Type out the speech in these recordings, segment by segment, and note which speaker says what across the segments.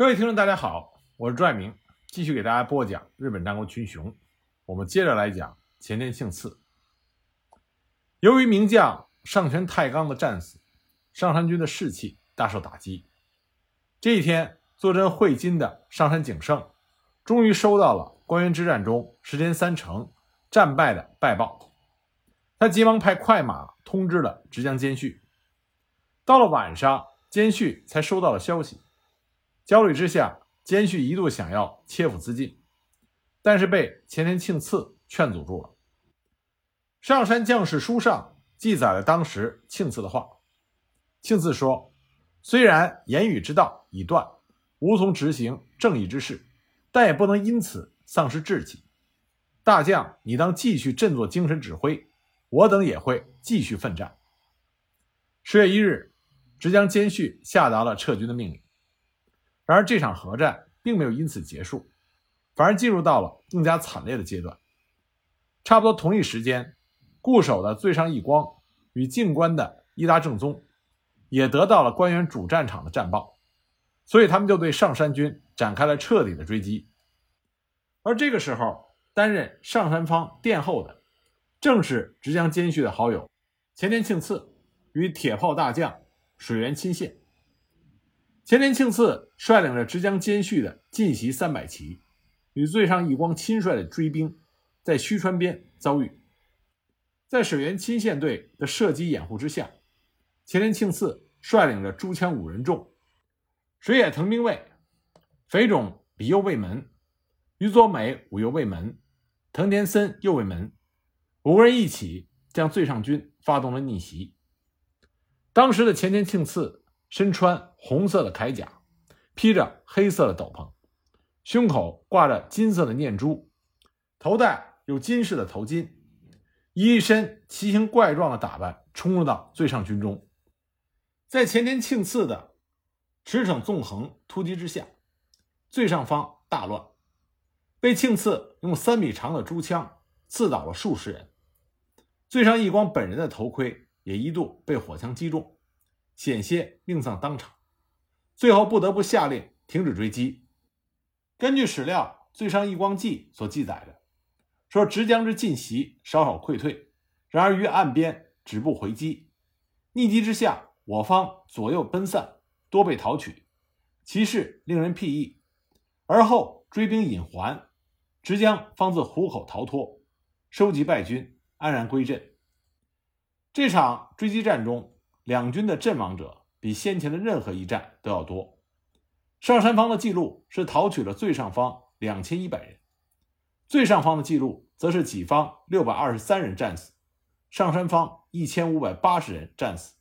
Speaker 1: 各位听众，大家好，我是朱爱明，继续给大家播讲日本战国群雄。我们接着来讲前田庆次。由于名将上泉太纲的战死，上山军的士气大受打击。这一天，坐镇会津的上山景胜，终于收到了关原之战中石田三成战败的败报。他急忙派快马通知了直江兼续。到了晚上，兼续才收到了消息。焦虑之下，兼续一度想要切腹自尽，但是被前田庆次劝阻住了。上山将士书上记载了当时庆次的话。庆次说：“虽然言语之道已断，无从执行正义之事，但也不能因此丧失志气。大将，你当继续振作精神指挥，我等也会继续奋战。”十月一日，直江兼续下达了撤军的命令。然而，这场核战并没有因此结束，反而进入到了更加惨烈的阶段。差不多同一时间，固守的最上义光与静关的伊达正宗也得到了关原主战场的战报，所以他们就对上山军展开了彻底的追击。而这个时候，担任上山方殿后的，正是直江兼续的好友前田庆次与铁炮大将水原亲信。前田庆次率领着直江兼续的晋袭三百骑，与最上义光亲率的追兵，在须川边遭遇。在水原亲线队的射击掩护之下，前田庆次率领着朱枪五人众、水野藤兵卫、肥冢比右卫门、于佐美武右卫门、藤田森右卫门五个人一起将最上军发动了逆袭。当时的前田庆次。身穿红色的铠甲，披着黑色的斗篷，胸口挂着金色的念珠，头戴有金饰的头巾，一身奇形怪状的打扮，冲入到最上军中。在前田庆次的驰骋纵横突击之下，最上方大乱，被庆次用三米长的珠枪刺倒了数十人。最上义光本人的头盔也一度被火枪击中。险些命丧当场，最后不得不下令停止追击。根据史料《最上义光记》所记载的，说直江之进袭稍稍溃退，然而于岸边止步回击，逆击之下，我方左右奔散，多被逃取，其势令人辟易。而后追兵引还，直江方自虎口逃脱，收集败军，安然归阵。这场追击战中。两军的阵亡者比先前的任何一战都要多。上山方的记录是讨取了最上方两千一百人，最上方的记录则是己方六百二十三人战死，上山方一千五百八十人战死。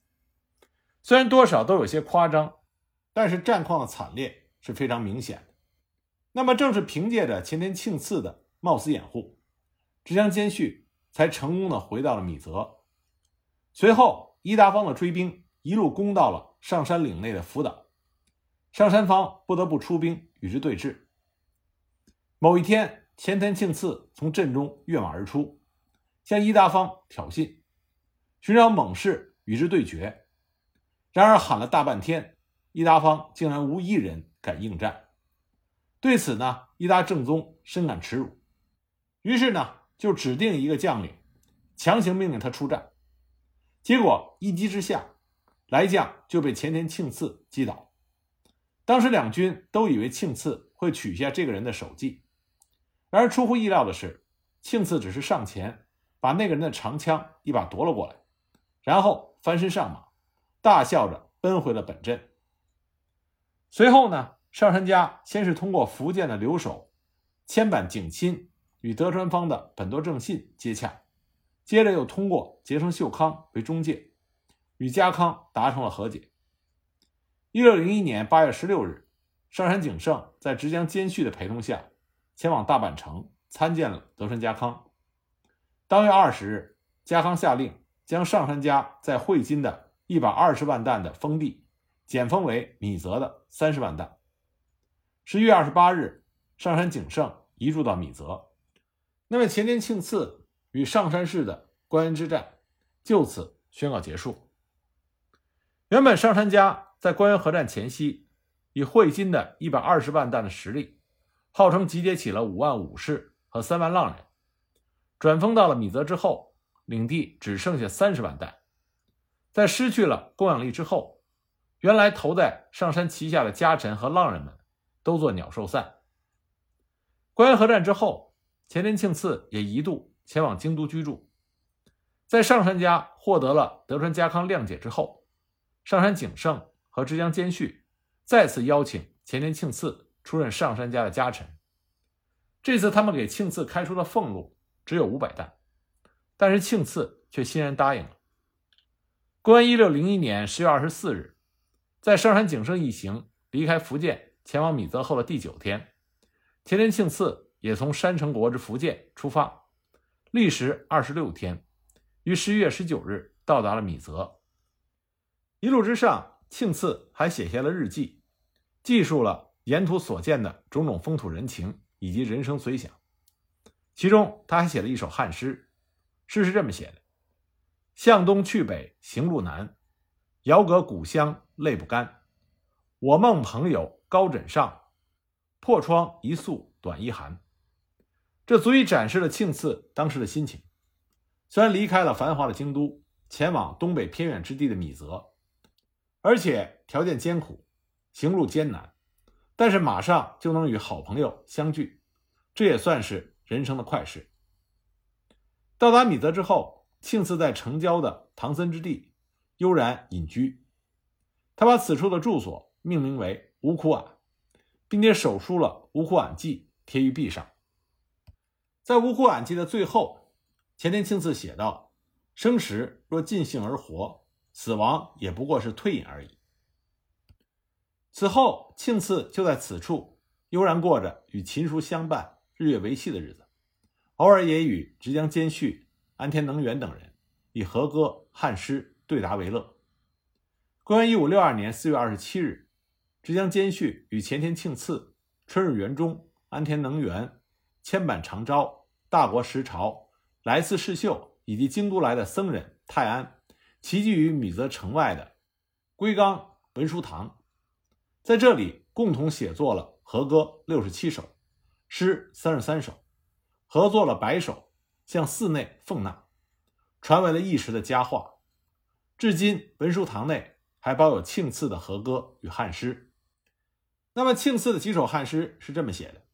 Speaker 1: 虽然多少都有些夸张，但是战况的惨烈是非常明显的。那么，正是凭借着前田庆次的冒死掩护，直江兼续才成功的回到了米泽。随后。伊达方的追兵一路攻到了上山岭内的福岛，上山方不得不出兵与之对峙。某一天，前田庆次从阵中跃马而出，向伊达方挑衅，寻找猛士与之对决。然而喊了大半天，伊达方竟然无一人敢应战。对此呢，伊达正宗深感耻辱，于是呢，就指定一个将领，强行命令他出战。结果一击之下，来将就被前田庆次击倒。当时两军都以为庆次会取下这个人的首级，然而出乎意料的是，庆次只是上前把那个人的长枪一把夺了过来，然后翻身上马，大笑着奔回了本阵。随后呢，上杉家先是通过福建的留守千坂景亲与德川方的本多正信接洽。接着又通过结成秀康为中介，与家康达成了和解。一六零一年八月十六日，上杉景胜在直江兼续的陪同下，前往大阪城参见了德川家康。当月二十日，家康下令将上杉家在会津的一百二十万担的封地减封为米泽的三十万担。十一月二十八日，上杉景胜移驻到米泽。那么前田庆次。与上山市的关原之战就此宣告结束。原本上杉家在关原合战前夕以汇金的一百二十万担的实力，号称集结起了五万武士和三万浪人，转封到了米泽之后，领地只剩下三十万担。在失去了供养力之后，原来投在上山旗下的家臣和浪人们都做鸟兽散。关原合战之后，前田庆次也一度前往京都居住。在上杉家获得了德川家康谅解之后，上杉景胜和直江兼续再次邀请前田庆次出任上杉家的家臣。这次他们给庆次开出的俸禄只有五百担，但是庆次却欣然答应了。公元一六零一年十月二十四日，在上杉景胜一行离开福建前往米泽后的第九天，前田庆次也从山城国之福建出发，历时二十六天。于十一月十九日到达了米泽。一路之上，庆次还写下了日记，记述了沿途所见的种种风土人情以及人生随想。其中，他还写了一首汉诗，诗是这么写的：“向东去北行路难，遥隔故乡泪不干。我梦朋友高枕上，破窗一宿短衣寒。”这足以展示了庆次当时的心情。虽然离开了繁华的京都，前往东北偏远之地的米泽，而且条件艰苦，行路艰难，但是马上就能与好朋友相聚，这也算是人生的快事。到达米泽之后，庆次在城郊的唐森之地悠然隐居，他把此处的住所命名为吴苦庵，并且手书了《吴苦庵记》贴于壁上。在《吴苦庵记》的最后。前田庆次写道：“生时若尽兴而活，死亡也不过是退隐而已。”此后，庆次就在此处悠然过着与琴书相伴、日月维系的日子，偶尔也与直江兼续、安田能源等人以和歌、汉诗对答为乐。公元一五六二年四月二十七日，直江兼续与前田庆次、春日园中、安田能源、千板长昭、大国石朝。来自世秀以及京都来的僧人泰安，齐聚于米泽城外的龟冈文殊堂，在这里共同写作了和歌六十七首，诗三十三首，合作了百首，向寺内奉纳，传为了一时的佳话。至今文殊堂内还保有庆次的和歌与汉诗。那么庆次的几首汉诗是这么写的：“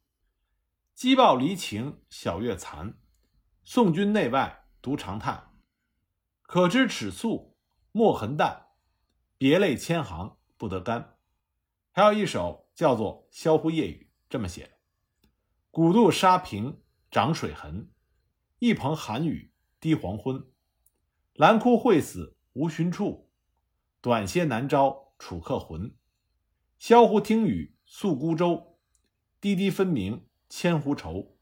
Speaker 1: 机报离情晓月残。”宋军内外独长叹，可知尺素墨痕淡，别泪千行不得干。还有一首叫做《萧乎夜雨》，这么写：古渡沙平涨水痕，一蓬寒雨滴黄昏。兰枯会死无寻处，短些难招楚客魂。萧乎听雨宿孤舟，滴滴分明千湖愁。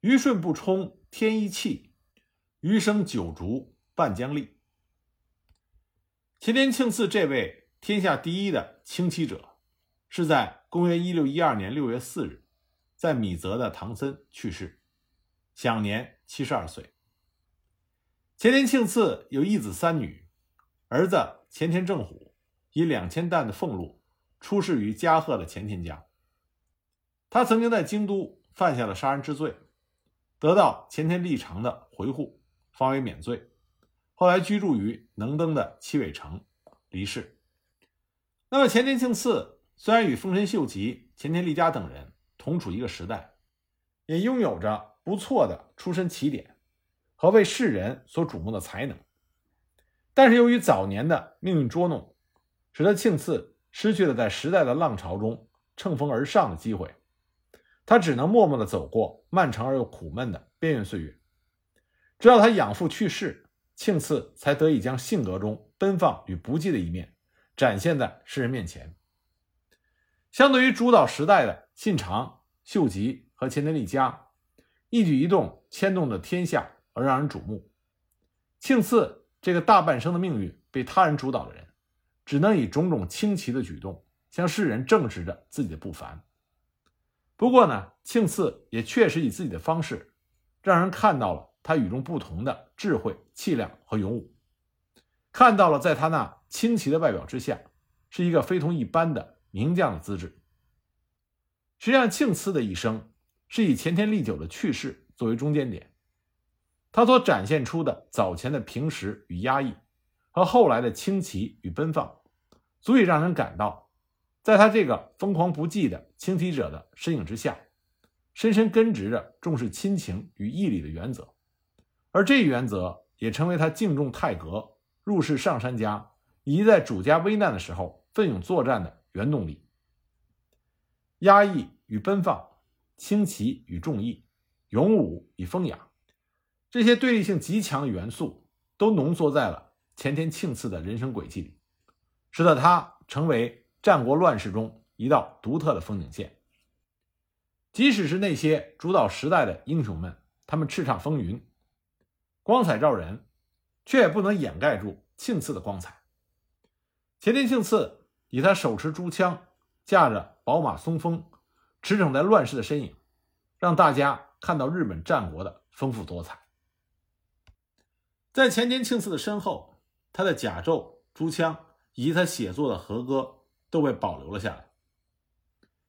Speaker 1: 虞舜不冲。天一气，余生九竹半江立。前田庆次这位天下第一的清奇者，是在公元一六一二年六月四日，在米泽的唐森去世，享年七十二岁。前田庆次有一子三女，儿子前田正虎以两千担的俸禄出仕于加贺的前田家，他曾经在京都犯下了杀人之罪。得到前田利长的回护，方为免罪。后来居住于能登的七尾城，离世。那么前田庆次虽然与丰臣秀吉、前田利家等人同处一个时代，也拥有着不错的出身起点和为世人所瞩目的才能，但是由于早年的命运捉弄，使得庆次失去了在时代的浪潮中乘风而上的机会。他只能默默地走过漫长而又苦闷的边缘岁月，直到他养父去世，庆次才得以将性格中奔放与不羁的一面展现在世人面前。相对于主导时代的信长、秀吉和前田利家，一举一动牵动着天下而让人瞩目，庆次这个大半生的命运被他人主导的人，只能以种种清奇的举动向世人证实着自己的不凡。不过呢，庆次也确实以自己的方式，让人看到了他与众不同的智慧、气量和勇武，看到了在他那清奇的外表之下，是一个非同一般的名将的资质。实际上，庆次的一生是以前田利久的去世作为中间点，他所展现出的早前的平实与压抑，和后来的清奇与奔放，足以让人感到，在他这个疯狂不羁的轻敌者的身影之下，深深根植着重视亲情与义理的原则，而这一原则也成为他敬重泰阁、入仕上山家以及在主家危难的时候奋勇作战的原动力。压抑与奔放，轻奇与重义，勇武与风雅，这些对立性极强的元素，都浓缩在了前田庆次的人生轨迹里，使得他成为战国乱世中一道独特的风景线。即使是那些主导时代的英雄们，他们叱咤风云，光彩照人，却也不能掩盖住庆次的光彩。前田庆次以他手持珠枪，驾着宝马松风，驰骋在乱世的身影，让大家看到日本战国的丰富多彩。在前田庆次的身后，他的甲胄、珠枪以及他写作的和歌都被保留了下来。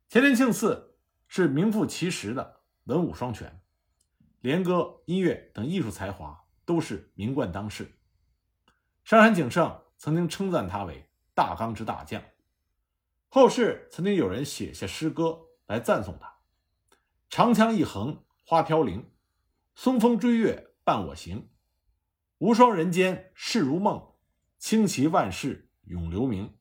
Speaker 1: 前田庆次。是名副其实的文武双全，连歌、音乐等艺术才华都是名冠当世。上杉景胜曾经称赞他为大纲之大将，后世曾经有人写下诗歌来赞颂他：“长枪一横花飘零，松风追月伴我行。无双人间事如梦，轻骑万世永留名。”